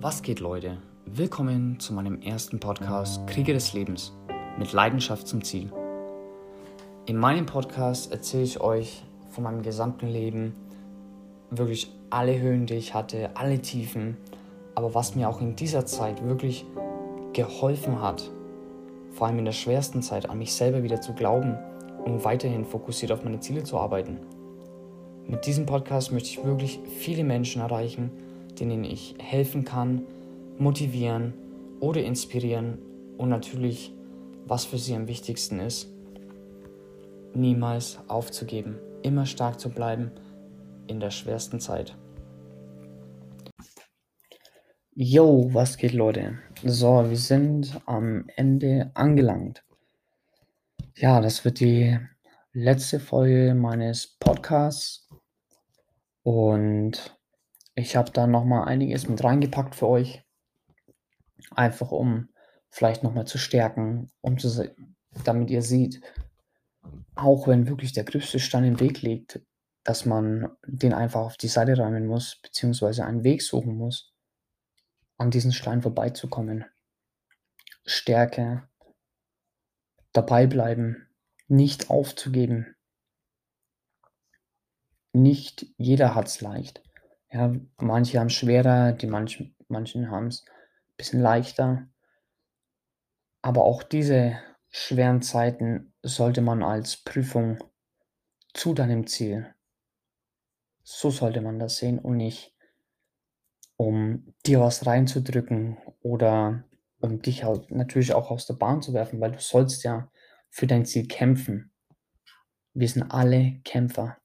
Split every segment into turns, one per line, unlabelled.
Was geht, Leute? Willkommen zu meinem ersten Podcast Kriege des Lebens mit Leidenschaft zum Ziel. In meinem Podcast erzähle ich euch von meinem gesamten Leben, wirklich alle Höhen, die ich hatte, alle Tiefen, aber was mir auch in dieser Zeit wirklich geholfen hat, vor allem in der schwersten Zeit, an mich selber wieder zu glauben und weiterhin fokussiert auf meine Ziele zu arbeiten. Mit diesem Podcast möchte ich wirklich viele Menschen erreichen, denen ich helfen kann, motivieren oder inspirieren und natürlich, was für sie am wichtigsten ist, niemals aufzugeben, immer stark zu bleiben in der schwersten Zeit. Yo, was geht Leute? So, wir sind am Ende angelangt. Ja, das wird die letzte Folge meines Podcasts und ich habe da noch mal einiges mit reingepackt für euch. Einfach um vielleicht noch mal zu stärken, um zu damit ihr seht, auch wenn wirklich der größte Stein im Weg liegt, dass man den einfach auf die Seite räumen muss, beziehungsweise einen Weg suchen muss, an diesen Stein vorbeizukommen. Stärke, dabei bleiben, nicht aufzugeben. Nicht jeder hat es leicht. Ja, manche haben es schwerer, die manchen, manchen haben es ein bisschen leichter. Aber auch diese schweren Zeiten sollte man als Prüfung zu deinem Ziel. So sollte man das sehen und nicht, um dir was reinzudrücken oder um dich halt natürlich auch aus der Bahn zu werfen, weil du sollst ja für dein Ziel kämpfen. Wir sind alle Kämpfer.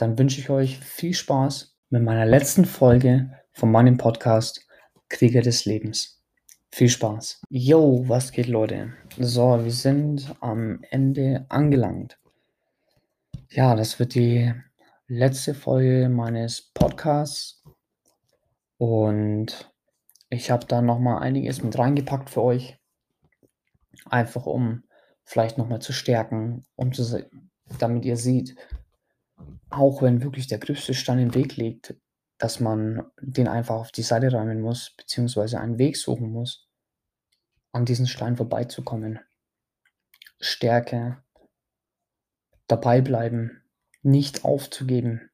Dann wünsche ich euch viel Spaß mit meiner letzten Folge von meinem Podcast Krieger des Lebens. Viel Spaß. Yo, was geht Leute? So, wir sind am Ende angelangt. Ja, das wird die letzte Folge meines Podcasts und ich habe da noch mal einiges mit reingepackt für euch. Einfach um vielleicht noch mal zu stärken, um zu damit ihr seht, auch wenn wirklich der größte Stein im Weg liegt, dass man den einfach auf die Seite räumen muss, beziehungsweise einen Weg suchen muss, an diesen Stein vorbeizukommen. Stärke, dabei bleiben, nicht aufzugeben.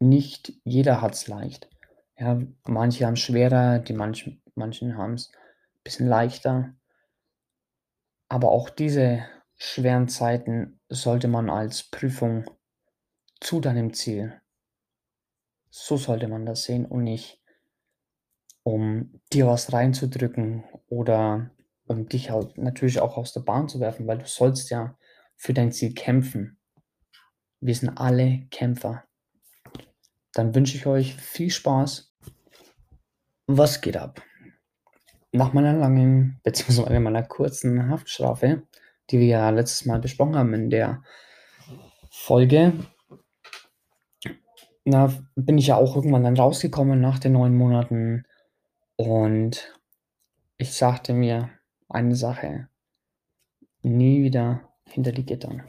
Nicht jeder hat es leicht. Ja, manche haben es schwerer, die manchen, manchen haben es ein bisschen leichter. Aber auch diese schweren Zeiten sollte man als Prüfung zu deinem Ziel. So sollte man das sehen und nicht, um dir was reinzudrücken oder um dich halt natürlich auch aus der Bahn zu werfen, weil du sollst ja für dein Ziel kämpfen. Wir sind alle Kämpfer. Dann wünsche ich euch viel Spaß. Was geht ab? Nach meiner langen bzw. meiner kurzen Haftstrafe die wir ja letztes Mal besprochen haben in der Folge, na, bin ich ja auch irgendwann dann rausgekommen nach den neun Monaten und ich sagte mir eine Sache, nie wieder hinter die Gittern.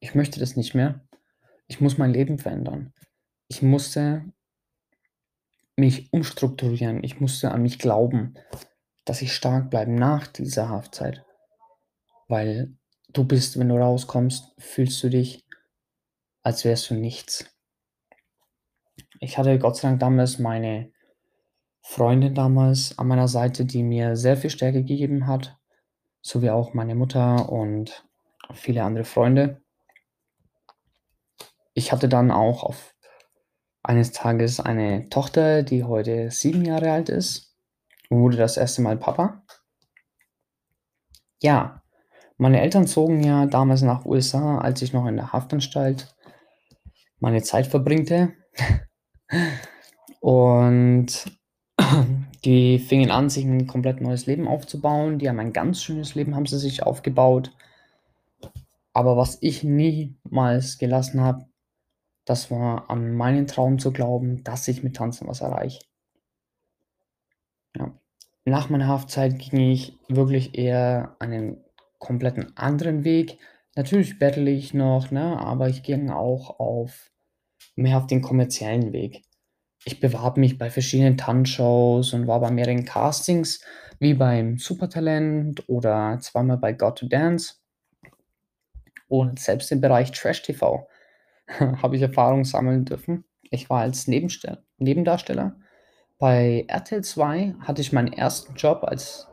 Ich möchte das nicht mehr. Ich muss mein Leben verändern. Ich musste mich umstrukturieren. Ich musste an mich glauben, dass ich stark bleibe nach dieser Haftzeit. Weil du bist, wenn du rauskommst, fühlst du dich, als wärst du nichts. Ich hatte Gott sei Dank damals meine Freundin damals an meiner Seite, die mir sehr viel Stärke gegeben hat, sowie auch meine Mutter und viele andere Freunde. Ich hatte dann auch auf eines Tages eine Tochter, die heute sieben Jahre alt ist und wurde das erste Mal Papa. Ja, meine Eltern zogen ja damals nach USA, als ich noch in der Haftanstalt meine Zeit verbringte. Und die fingen an, sich ein komplett neues Leben aufzubauen. Die haben ein ganz schönes Leben, haben sie sich aufgebaut. Aber was ich niemals gelassen habe, das war an meinen Traum zu glauben, dass ich mit Tanzen was erreiche. Ja. Nach meiner Haftzeit ging ich wirklich eher einen kompletten anderen Weg, Natürlich bettle ich noch, ne, aber ich ging auch auf mehr auf den kommerziellen Weg. Ich bewarbe mich bei verschiedenen Tanzshows und war bei mehreren Castings, wie beim Supertalent oder zweimal bei Got to Dance. Und selbst im Bereich Trash-TV habe ich Erfahrung sammeln dürfen. Ich war als Nebenstell Nebendarsteller. Bei RTL 2 hatte ich meinen ersten Job als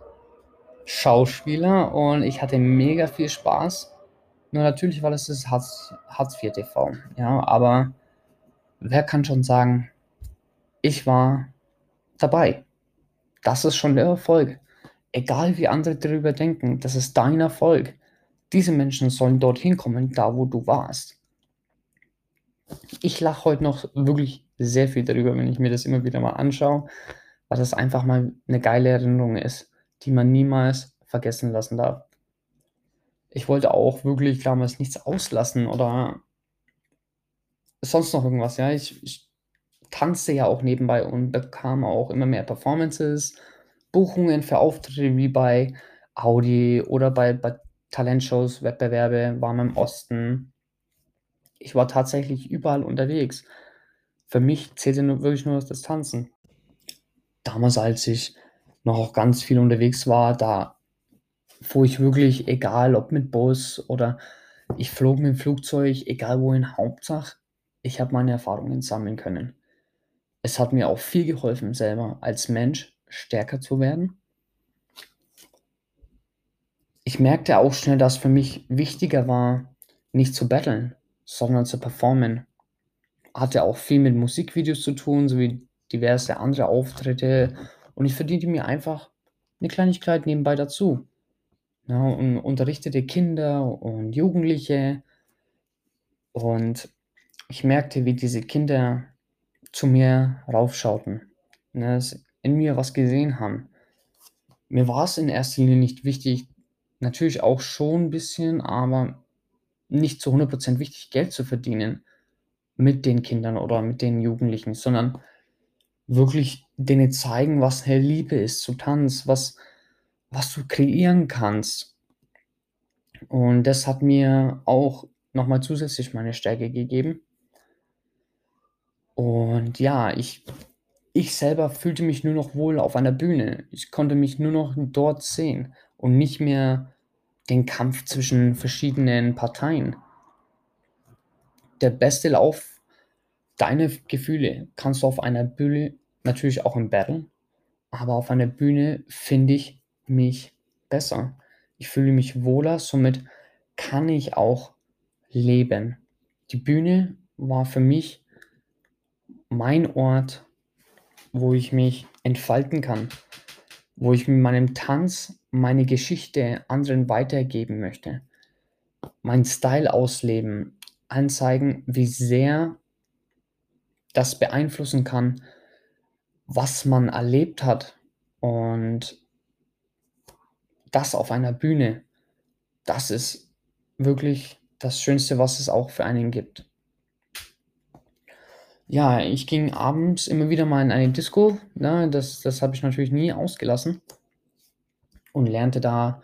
Schauspieler und ich hatte mega viel Spaß. Nur natürlich war das das Hartz Hartz IV TV, ja, aber wer kann schon sagen, ich war dabei. Das ist schon der Erfolg. Egal wie andere darüber denken, das ist dein Erfolg. Diese Menschen sollen dorthin kommen, da wo du warst. Ich lache heute noch wirklich sehr viel darüber, wenn ich mir das immer wieder mal anschaue, weil das einfach mal eine geile Erinnerung ist, die man niemals vergessen lassen darf. Ich wollte auch wirklich damals nichts auslassen oder sonst noch irgendwas, ja. Ich ich tanzte ja auch nebenbei und bekam auch immer mehr Performances, Buchungen für Auftritte wie bei Audi oder bei bei Talentshows, Wettbewerbe, war man im Osten. Ich war tatsächlich überall unterwegs. Für mich zählte nur wirklich nur das Tanzen. Damals, als ich noch auch ganz viel unterwegs war, da fuhr ich wirklich, egal ob mit Bus oder ich flog mit dem Flugzeug, egal wohin, Hauptsache, ich habe meine Erfahrungen sammeln können. Es hat mir auch viel geholfen, selber als Mensch stärker zu werden. Ich merkte auch schnell, dass für mich wichtiger war, nicht zu battlen, sondern zu performen. Hatte auch viel mit Musikvideos zu tun, sowie diverse andere Auftritte und ich verdiente mir einfach eine Kleinigkeit nebenbei dazu. Ja, und unterrichtete Kinder und Jugendliche und ich merkte, wie diese Kinder zu mir raufschauten, ne, in mir was gesehen haben. Mir war es in erster Linie nicht wichtig natürlich auch schon 'n bisschen, aber nicht zu 100% wichtig, Geld zu verdienen mit den Kindern oder mit den Jugendlichen, sondern wirklich denen zeigen, was hey, Liebe ist zu Tanz, was was du kreieren kannst. Und das hat mir auch noch mal zusätzlich meine Stärke gegeben. Und ja, ich ich selber fühlte mich nur noch wohl auf einer Bühne. Ich konnte mich nur noch dort sehen und nicht mehr den Kampf zwischen verschiedenen Parteien. Der beste Lauf deine Gefühle kannst du auf einer Bühne natürlich auch im Battle, aber auf einer Bühne finde ich mich besser. Ich fühle mich wohler, somit kann ich auch leben. Die Bühne war für mich mein Ort, wo ich mich entfalten kann, wo ich mit meinem Tanz meine Geschichte anderen weitergeben möchte, meinen Style ausleben, anzeigen, wie sehr das beeinflussen kann, was man erlebt hat und das auf einer Bühne, das ist wirklich das Schönste, was es auch für einen gibt. Ja, ich ging abends immer wieder mal in eine Disco, ne? Das das habe ich natürlich nie ausgelassen und lernte da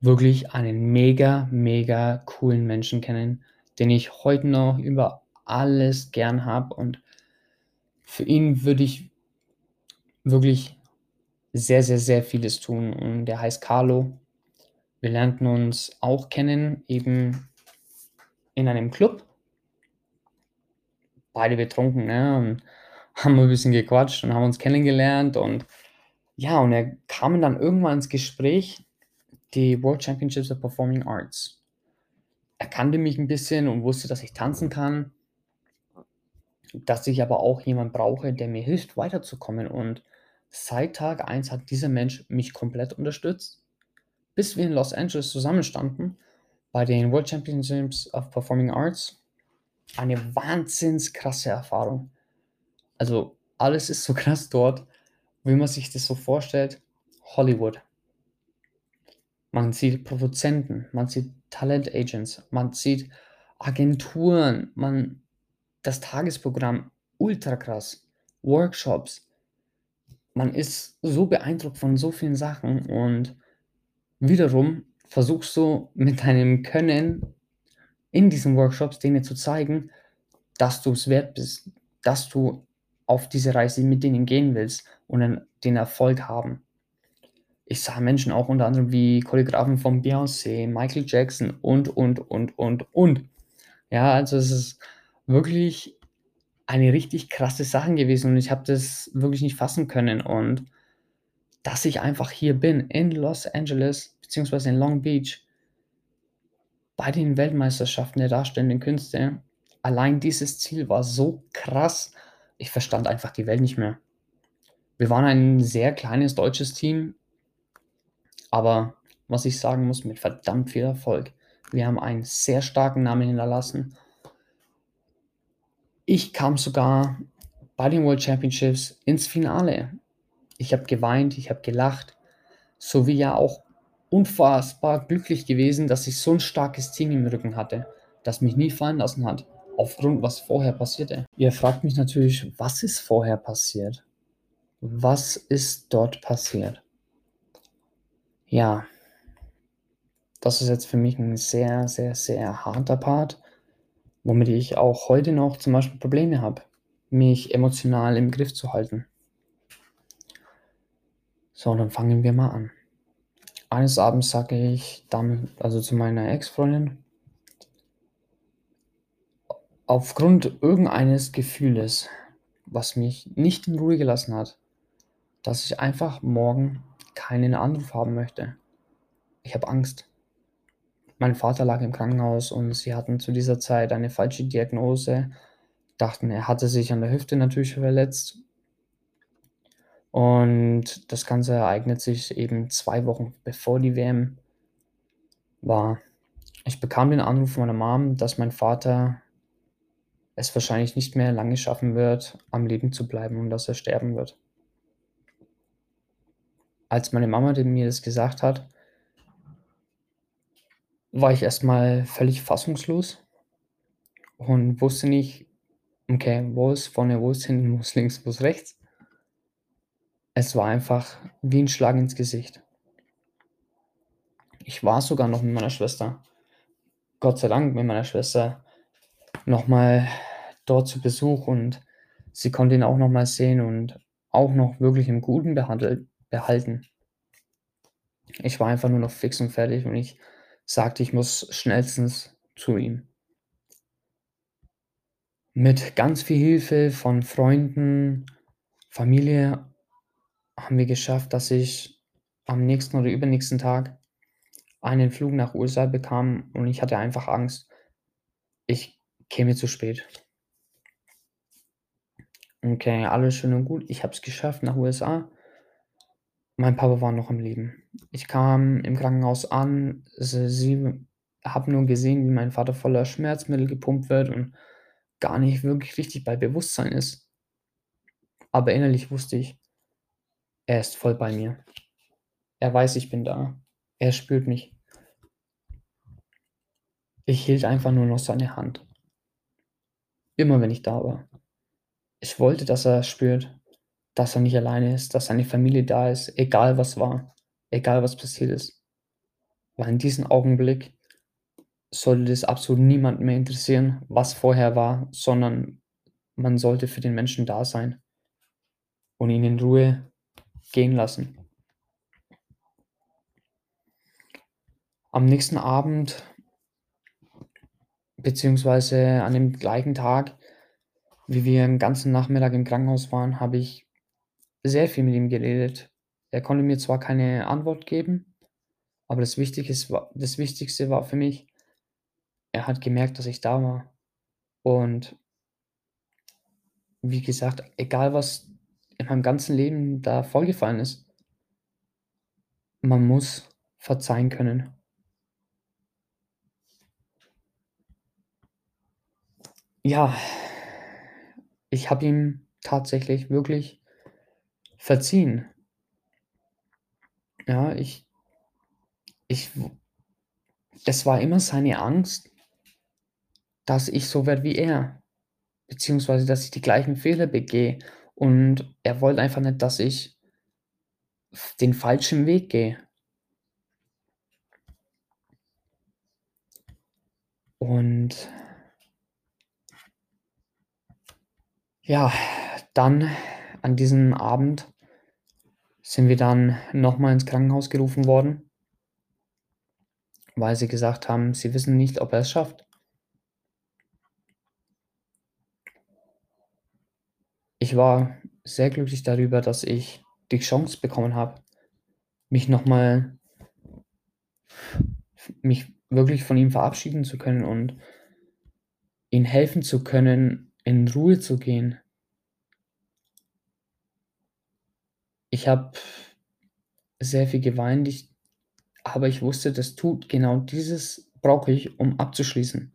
wirklich einen mega, mega coolen Menschen kennen, den ich heute noch über alles gern habe und für ihn würde ich wirklich sehr, sehr, sehr vieles tun und der heißt Carlo. Wir lernten uns auch kennen, eben in einem Club. Beide betrunken, ne, und haben 'n bisschen gequatscht und haben uns kennengelernt und ja, und er kamen dann irgendwann ins Gespräch, die World Championships of Performing Arts. Er kannte mich 'n bisschen und wusste, dass ich tanzen kann dass ich aber auch jemand brauche, der mir hilft, weiterzukommen und seit Tag 1 hat dieser Mensch mich komplett unterstützt, bis wir in Los Angeles zusammenstanden bei den World Championships of Performing Arts. Eine wahnsinns krasse Erfahrung. Also, alles ist so krass dort, wie man sich das so vorstellt, Hollywood. Man sieht Produzenten, man sieht Talent Agents, man sieht Agenturen, man das Tagesprogramm ultra krass, Workshops. Man ist so beeindruckt von so vielen Sachen und wiederum versuchst du mit deinem Können in diesen Workshops denen zu zeigen, dass du es wert bist, dass du auf diese Reise mit denen gehen willst und den Erfolg haben. Ich sah Menschen auch unter anderem wie Choreografen von Beyoncé, Michael Jackson und, und, und, und, und. Ja, also es ist wirklich eine richtig krasse Sache gewesen und ich habe das wirklich nicht fassen können und dass ich einfach hier bin in Los Angeles beziehungsweise in Long Beach bei den Weltmeisterschaften der darstellenden Künste. Allein dieses Ziel war so krass, ich verstand einfach die Welt nicht mehr. Wir waren ein sehr kleines deutsches Team, aber was ich sagen muss, mit verdammt viel Erfolg. Wir haben einen sehr starken Namen hinterlassen. Ich kam sogar bei den World Championships ins Finale. Ich habe geweint, ich habe gelacht, sowie ja auch unfassbar glücklich gewesen, dass ich so ein starkes Team im Rücken hatte, das mich nie fallen lassen hat, aufgrund was vorher passierte. Ihr fragt mich natürlich, was ist vorher passiert? Was ist dort passiert? Ja, das ist jetzt für mich ein sehr, sehr, sehr harter Part, womit ich auch heute noch zum Beispiel Probleme habe, mich emotional im Griff zu halten. So, dann fangen wir mal an. Eines Abends sage ich dann, also zu meiner Ex-Freundin, aufgrund irgendeines Gefühles, was mich nicht in Ruhe gelassen hat, dass ich einfach morgen keinen Anruf haben möchte. Ich habe Angst. Mein Vater lag im Krankenhaus und sie hatten zu dieser Zeit eine falsche Diagnose, dachten, er hatte sich an der Hüfte natürlich verletzt. Und das Ganze ereignet sich eben zwei Wochen bevor die WM war. Ich bekam den Anruf meiner Mom, dass mein Vater es wahrscheinlich nicht mehr lange schaffen wird, am Leben zu bleiben und dass er sterben wird. Als meine Mama mir das gesagt hat, war ich erstmal völlig fassungslos und wusste nicht, okay, wo ist vorne, wo ist hinten, wo ist links, wo ist rechts. Es war einfach wie ein Schlag ins Gesicht. Ich war sogar noch mit meiner Schwester, Gott sei Dank mit meiner Schwester, nochmal dort zu Besuch und sie konnte ihn auch nochmal sehen und auch noch wirklich im Guten behalten. Ich war einfach nur noch fix und fertig und ich sagte, ich muss schnellstens zu ihm. Mit ganz viel Hilfe von Freunden, Familie haben wir geschafft, dass ich am nächsten oder übernächsten Tag einen Flug nach USA bekam und ich hatte einfach Angst, ich käme zu spät. Okay, alles schön und gut. Ich habe es geschafft nach USA. Mein Papa war noch am Leben. Ich kam im Krankenhaus an, sie, sie habe nur gesehen, wie mein Vater voller Schmerzmittel gepumpt wird und gar nicht wirklich richtig bei Bewusstsein ist. Aber innerlich wusste ich, er ist voll bei mir. Er weiß, ich bin da. Er spürt mich. Ich hielt einfach nur noch seine Hand. Immer wenn ich da war. Ich wollte, dass er spürt, dass er nicht alleine ist, dass seine Familie da ist, egal was war, egal was passiert ist. Weil in diesem Augenblick sollte das absolut niemand mehr interessieren, was vorher war, sondern man sollte für den Menschen da sein und ihn in Ruhe gehen lassen. Am nächsten Abend, beziehungsweise an dem gleichen Tag, wie wir den ganzen Nachmittag im Krankenhaus waren, habe ich sehr viel mit ihm geredet. Er konnte mir zwar keine Antwort geben, aber das Wichtigste war, das Wichtigste war für mich, er hat gemerkt, dass ich da war. Und wie gesagt, egal was in meinem ganzen Leben da vorgefallen ist, man muss verzeihen können. Ja, ich habe ihm tatsächlich wirklich verziehen. Ja, ich ich es war immer seine Angst, dass ich so werde wie er, beziehungsweise dass ich die gleichen Fehler begehe und er wollte einfach nicht, dass ich den falschen Weg gehe. Und ja, dann an diesem Abend sind wir dann noch mal ins Krankenhaus gerufen worden weil sie gesagt haben, sie wissen nicht, ob er es schafft. Ich war sehr glücklich darüber, dass ich die Chance bekommen habe, mich noch mal mich wirklich von ihm verabschieden zu können und ihm helfen zu können, in Ruhe zu gehen. Ich habe sehr viel geweint, ich aber ich wusste, das tut genau dieses brauche ich, um abzuschließen.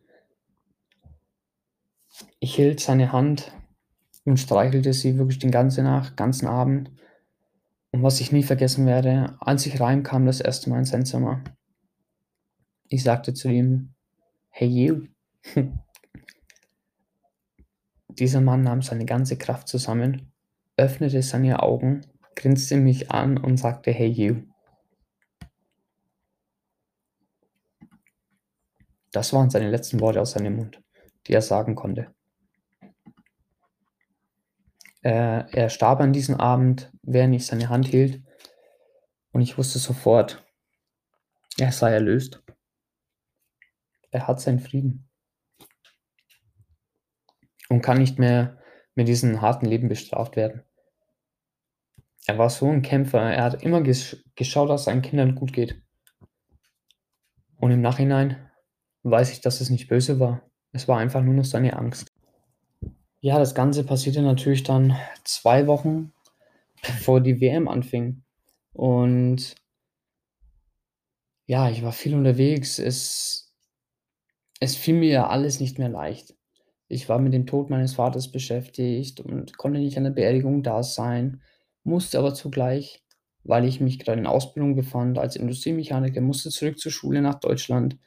Ich hielt seine Hand und streichelte sie wirklich den ganzen Nacht, ganzen Abend. Und was ich nie vergessen werde, als ich reinkam das erste Mal in sein Zimmer, ich sagte zu ihm, hey you. Dieser Mann nahm seine ganze Kraft zusammen, öffnete seine Augen, grinste mich an und sagte, hey you. Das waren seine letzten Worte aus seinem Mund, die er sagen konnte. Äh, er starb an diesem Abend, während ich seine Hand hielt, und ich wusste sofort, er sei erlöst. Er hat seinen Frieden und kann nicht mehr mit diesem harten Leben bestraft werden. Er war so ein Kämpfer, er hat immer gesch geschaut, dass es seinen Kindern gut geht. Und im Nachhinein weiß ich, dass es nicht böse war. Es war einfach nur noch seine Angst. Ja, das Ganze passierte natürlich dann zwei Wochen bevor die WM anfing. Und ja, ich war viel unterwegs. Es, es fiel mir alles nicht mehr leicht. Ich war mit dem Tod meines Vaters beschäftigt und konnte nicht an der Beerdigung da sein, musste aber zugleich, weil ich mich gerade in Ausbildung befand als Industriemechaniker, musste zurück zur Schule nach Deutschland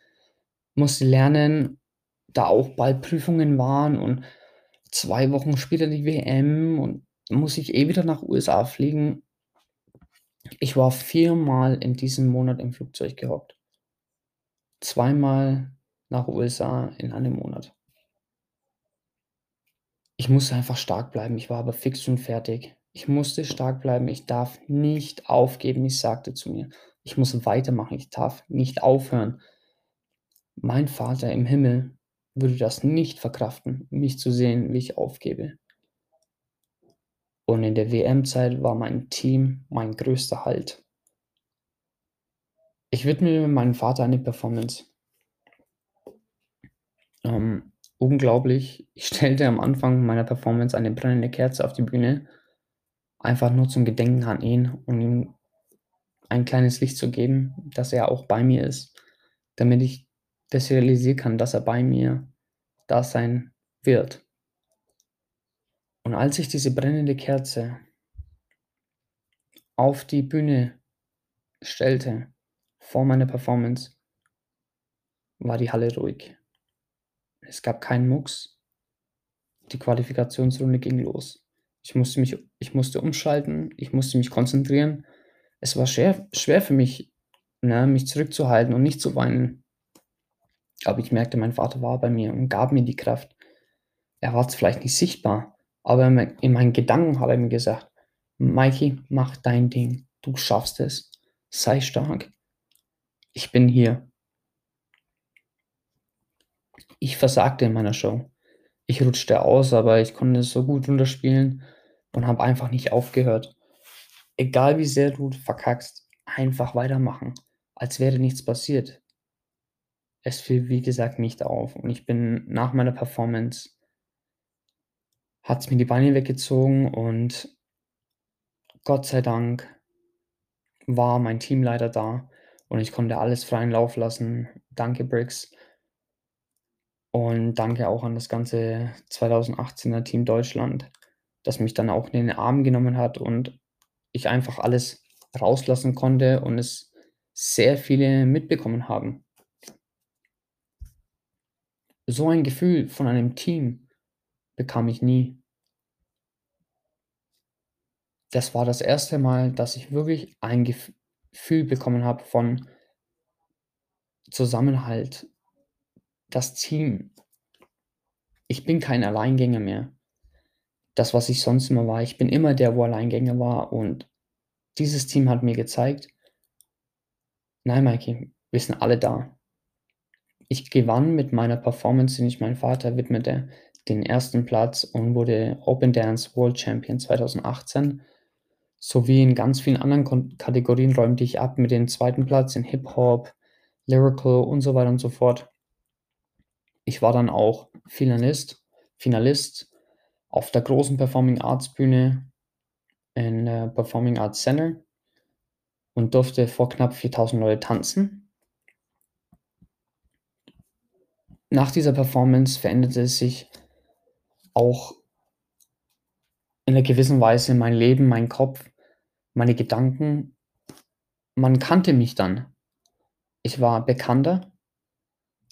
musste lernen, da auch bald Prüfungen waren und zwei Wochen später die WM und muss ich eh wieder nach USA fliegen. Ich war viermal in diesem Monat im Flugzeug gehockt. Zweimal nach USA in einem Monat. Ich musste einfach stark bleiben. Ich war aber fix und fertig. Ich musste stark bleiben. Ich darf nicht aufgeben. Ich sagte zu mir, ich muss weitermachen. Ich darf nicht aufhören. Mein Vater im Himmel würde das nicht verkraften, mich zu sehen, wie ich aufgebe. Und in der WM-Zeit war mein Team mein größter Halt. Ich widmete meinem Vater eine Performance. Ähm, unglaublich. Ich stellte am Anfang meiner Performance eine brennende Kerze auf die Bühne, einfach nur zum Gedenken an ihn und ihm ein kleines Licht zu geben, dass er auch bei mir ist, damit ich ich realisieren kann, dass er bei mir da sein wird. Und als ich diese brennende Kerze auf die Bühne stellte, vor meiner Performance, war die Halle ruhig. Es gab keinen Mucks. Die Qualifikationsrunde ging los. Ich musste mich, ich musste umschalten, ich musste mich konzentrieren. Es war schwer, schwer für mich, ne, mich zurückzuhalten und nicht zu weinen. Aber ich merkte, mein Vater war bei mir und gab mir die Kraft. Er war vielleicht nicht sichtbar, aber in meinen Gedanken hat er mir gesagt, Mikey, mach dein Ding. Du schaffst es. Sei stark. Ich bin hier. Ich versagte in meiner Show. Ich rutschte aus, aber ich konnte es so gut runterspielen und habe einfach nicht aufgehört. Egal wie sehr du verkackst, einfach weitermachen, als wäre nichts passiert es fiel, wie gesagt, nicht auf. Und ich bin nach meiner Performance, hat es mir die Beine weggezogen und Gott sei Dank war mein Teamleiter da und ich konnte alles freien Lauf lassen. Danke, Briggs. Und danke auch an das ganze 2018er Team Deutschland, das mich dann auch in den Arm genommen hat und ich einfach alles rauslassen konnte und es sehr viele mitbekommen haben. So ein Gefühl von einem Team bekam ich nie. Das war das erste Mal, dass ich wirklich ein Gefühl bekommen habe von Zusammenhalt, das Team ich bin kein Alleingänger mehr. Das, was ich sonst immer war. Ich bin immer der, wo Alleingänger war und dieses Team hat mir gezeigt Nein, Mikey, wir sind alle da. Ich gewann mit meiner Performance, den ich meinem Vater widmete, den ersten Platz und wurde Open Dance World Champion 2018. Sowie in ganz vielen anderen Kon Kategorien räumte ich ab mit dem zweiten Platz in Hip-Hop, Lyrical und so weiter und so fort. Ich war dann auch Finalist Finalist auf der großen Performing Arts Bühne in der Performing Arts Center und durfte vor knapp 4.000 Leute tanzen. Nach dieser Performance veränderte sich auch in 'ner gewissen Weise mein Leben, mein Kopf, meine Gedanken. Man kannte mich dann. Ich war bekannter.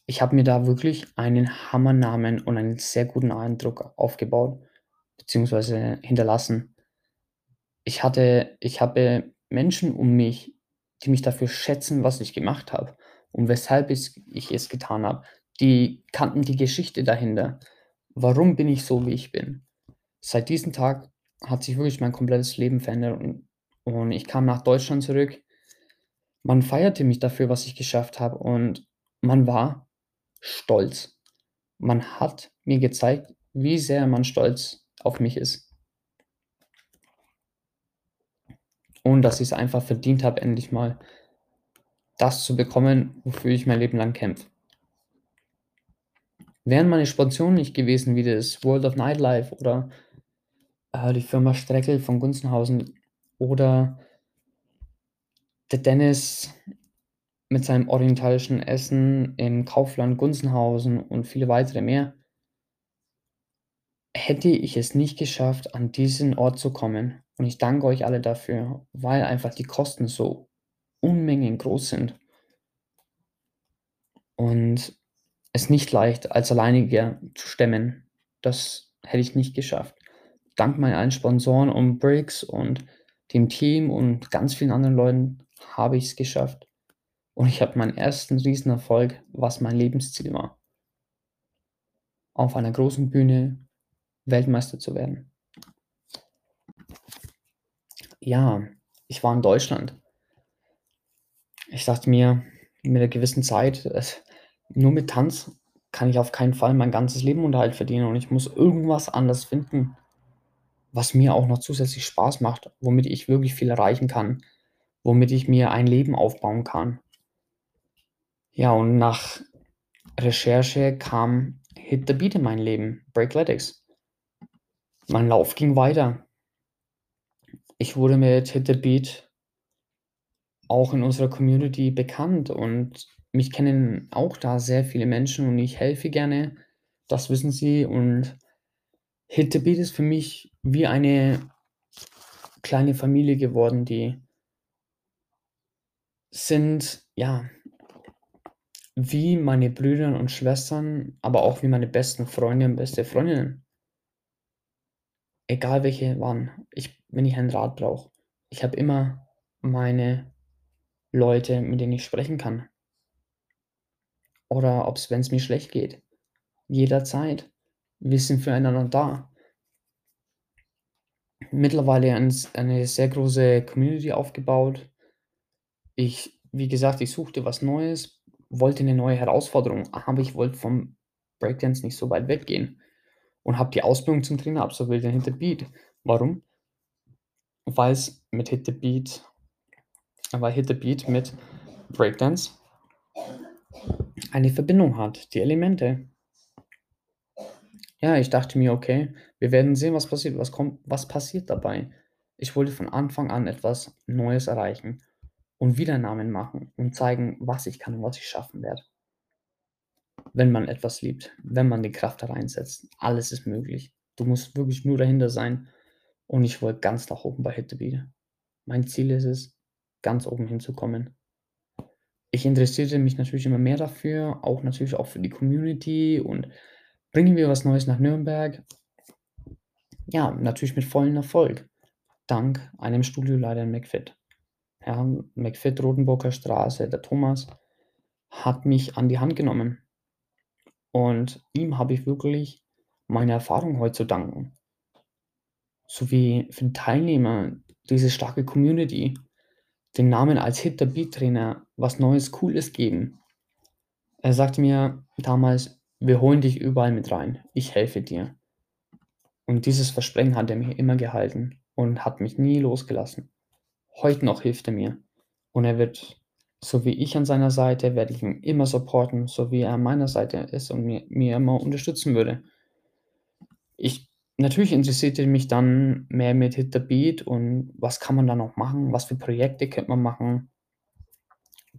Ich habe mir da wirklich einen Hammernamen und einen sehr guten Eindruck aufgebaut beziehungsweise hinterlassen. Ich hatte ich habe Menschen um mich, die mich dafür schätzen, was ich gemacht habe und weshalb es ich es getan habe. Die kannten die Geschichte dahinter. Warum bin ich so, wie ich bin? Seit diesem Tag hat sich wirklich mein komplettes Leben verändert und und ich kam nach Deutschland zurück. Man feierte mich dafür, was ich geschafft habe und man war stolz. Man hat mir gezeigt, wie sehr man stolz auf mich ist. Und dass ich's einfach verdient habe, endlich mal das zu bekommen, wofür ich mein Leben lang kämpfe. Wären meine Sponsoren nicht gewesen wie das World of Nightlife oder, äh, die Firma Sträckel von Gunzenhausen oder der Dennis mit seinem orientalischen Essen im Kaufland Gunzenhausen und viele weitere mehr hätte ich es nicht geschafft, an diesen Ort zu kommen. Und ich danke euch alle dafür, weil einfach die Kosten so Unmengen groß sind. Und es nicht leicht als Alleiniger zu stemmen. Das hätte ich nicht geschafft. Dank meinen allen Sponsoren und Briggs und dem Team und ganz vielen anderen Leuten habe ich's geschafft. Und ich habe meinen ersten Riesenerfolg, was mein Lebensziel war. Auf einer großen Bühne Weltmeister zu werden. Ja, ich war in Deutschland. Ich dachte mir mit 'ner gewissen Zeit, nur mit Tanz kann ich auf keinen Fall mein ganzes Lebenunterhalt verdienen und ich muss irgendwas anderes finden, was mir auch noch zusätzlich Spaß macht, womit ich wirklich viel erreichen kann, womit ich mir ein Leben aufbauen kann. Ja, und nach Recherche kam Hit the Beat in mein Leben, Breakletics. Mein Lauf ging weiter. Ich wurde mit Hit the Beat auch in unserer Community bekannt und mich kennen auch da sehr viele Menschen und ich helfe gerne, das wissen sie und Hit the Beat ist für mich wie eine kleine Familie geworden, die sind, ja wie meine Brüder und Schwestern, aber auch wie meine besten Freunde und beste Freundinnen. Egal welche waren, ich wenn ich einen Rat brauche. Ich habe immer meine Leute, mit denen ich sprechen kann. Oder ob's wenn's mir schlecht geht. Jederzeit. Wir sind füreinander da. Mittlerweile eine sehr große Community aufgebaut. Ich wie gesagt, ich suchte was Neues, wollte 'ne neue Herausforderung, aber ich wollte vom Breakdance nicht so weit weggehen und habe die Ausbildung zum Trainer absolviert in Hit the Beat. Warum? Weil's mit Hit the Beat weil Hit the Beat mit Breakdance eine Verbindung hat, die Elemente. Ja, ich dachte mir: „Okay, wir werden sehen, was passiert. Was kommt was passiert dabei?“ Ich wollte von Anfang an etwas Neues erreichen und wieder Namen machen und zeigen, was ich kann und was ich schaffen werde. Wenn man etwas liebt, wenn man die Kraft da reinsetzt, alles ist möglich. Du musst wirklich nur dahinter sein und ich wollte ganz nach oben bei Hit the Beat. Mein Ziel ist es, ganz oben hinzukommen. Ich interessierte mich natürlich immer mehr dafür, auch natürlich auch für die Community und bringen wir was Neues nach Nürnberg. Ja, natürlich mit vollem Erfolg, dank einem Studioleiter in McFit. Ja, McFit Rotenburger Straße, der Thomas hat mich an die Hand genommen Und ihm habe ich wirklich meine Erfahrung heute zu danken. Sowie für die Teilnehmer, diese starke Community, den Namen als Hit the Beat Trainer, was Neues, Cooles geben. Er sagte mir damals: „Wir holen dich überall mit rein. Ich helfe dir.“ Und dieses Versprechen hat er mir immer gehalten und hat mich nie losgelassen. Heute noch hilft er mir und er wird so wie ich an seiner Seite, werde ich ihn immer supporten, so wie er an meiner Seite ist und mir mir immer unterstützen würde. Ich natürlich interessierte mich dann mehr mit Hit the Beat und was kann man da noch machen? Was für Projekte könnte man machen?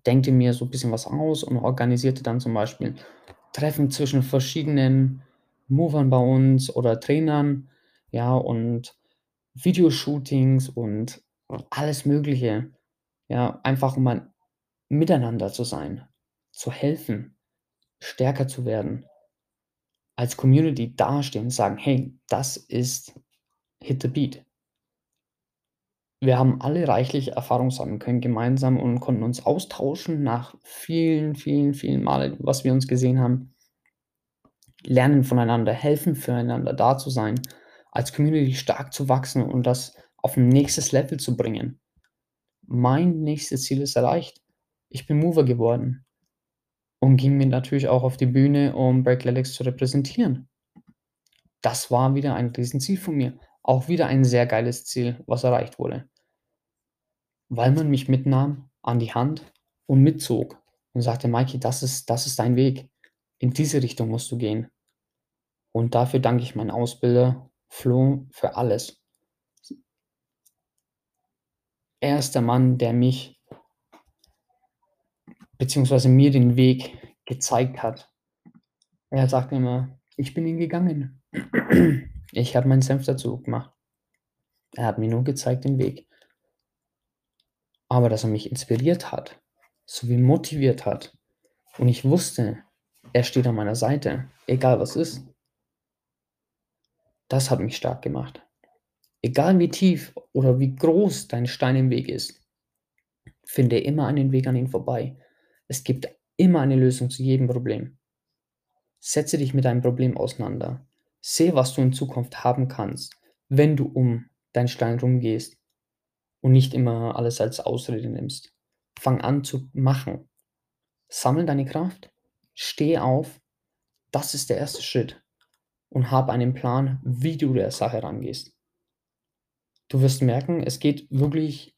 Denkte mir so 'n bisschen was aus und organisierte dann zum Beispiel Treffen zwischen verschiedenen Movern bei uns oder Trainern, ja, und Videoshootings und alles Mögliche. Ja, einfach um ein Miteinander zu sein, zu helfen, stärker zu werden. Als Community dastehen und sagen: „Hey, das ist Hit the Beat.“ Wir haben alle reichlich Erfahrung sammeln können gemeinsam und konnten uns austauschen nach vielen, vielen, vielen Male, was wir uns gesehen haben. Lernen voneinander, helfen füreinander da zu sein, als Community stark zu wachsen und das auf 'n nächstes Level zu bringen. Mein nächstes Ziel ist erreicht. Ich bin Mover geworden und ging mir natürlich auch auf die Bühne, um Breakletics zu repräsentieren. Das war wieder ein Riesenziel von mir. Auch wieder ein sehr geiles Ziel, was erreicht wurde. Weil man mich mitnahm an die Hand und mitzog und sagte: „Mikey, das ist das ist dein Weg. In diese Richtung musst du gehen.“ Und dafür danke ich meinem Ausbilder Flo für alles. Er ist der Mann, der mich beziehungsweise mir den Weg gezeigt hat. Er sagt immer: „Ich bin ihn gegangen. Ich habe meinen Senf dazu gemacht.“ Er hat mir nur gezeigt den Weg. Aber dass er mich inspiriert hat, sowie motiviert hat und ich wusste, er steht an meiner Seite, egal was ist. Das hat mich stark gemacht. Egal wie tief oder wie groß dein Stein im Weg ist, finde immer einen Weg an ihm vorbei. Es gibt immer eine Lösung zu jedem Problem. Setze dich mit deinem Problem auseinander. Sehe, was du in Zukunft haben kannst, wenn du um deinen Stein rumgehst und nicht immer alles als Ausrede nimmst. Fang an zu machen. Sammle deine Kraft, steh auf. Das ist der erste Schritt und habe einen Plan, wie du der Sache rangehst. Du wirst merken, es geht wirklich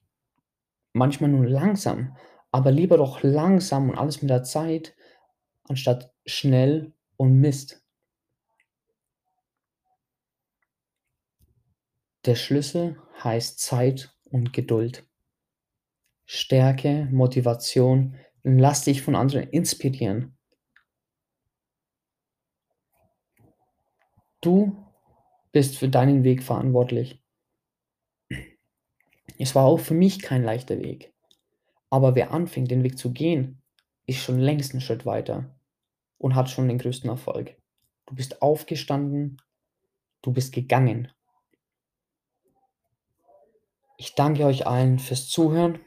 manchmal nur langsam, aber lieber doch langsam und alles mit der Zeit, anstatt schnell und Mist. Der Schlüssel heißt Zeit und Geduld. Stärke, Motivation lass dich von anderen inspirieren. Du bist für deinen Weg verantwortlich. Es war auch für mich kein leichter Weg. Aber wer anfängt, den Weg zu gehen, ist schon längst 'n Schritt weiter und hat schon den größten Erfolg. Du bist aufgestanden, du bist gegangen. Ich danke euch allen fürs Zuhören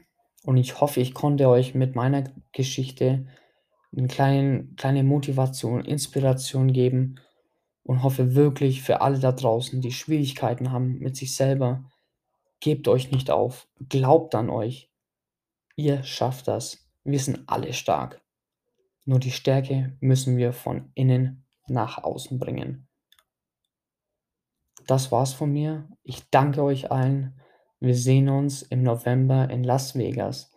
und ich hoffe, ich konnte euch mit meiner Geschichte 'n kleinen kleine Motivation, Inspiration geben und hoffe wirklich für alle da draußen, die Schwierigkeiten haben mit sich selber: Gebt euch nicht auf. Glaubt an euch. Ihr schafft das. Wir sind alle stark. Nur die Stärke müssen wir von innen nach außen bringen. Das war's von mir. Ich danke euch allen. Wir sehen uns im November in Las Vegas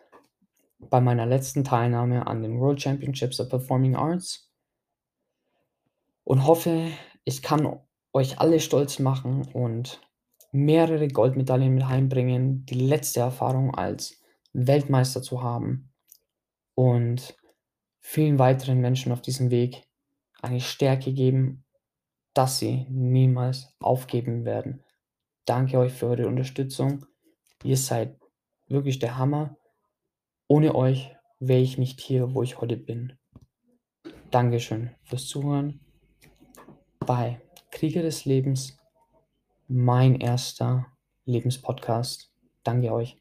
bei meiner letzten Teilnahme an den World Championships of Performing Arts und hoffe, ich kann euch alle stolz machen und mehrere Goldmedaillen mit heimbringen, die letzte Erfahrung als Weltmeister zu haben und vielen weiteren Menschen auf diesem Weg eine Stärke geben, dass sie niemals aufgeben werden. Danke euch für eure Unterstützung. Ihr seid wirklich der Hammer. Ohne euch wäre ich nicht hier, wo ich heute bin. Dankeschön fürs Zuhören bei Krieger des Lebens, mein erster Lebenspodcast. Danke euch.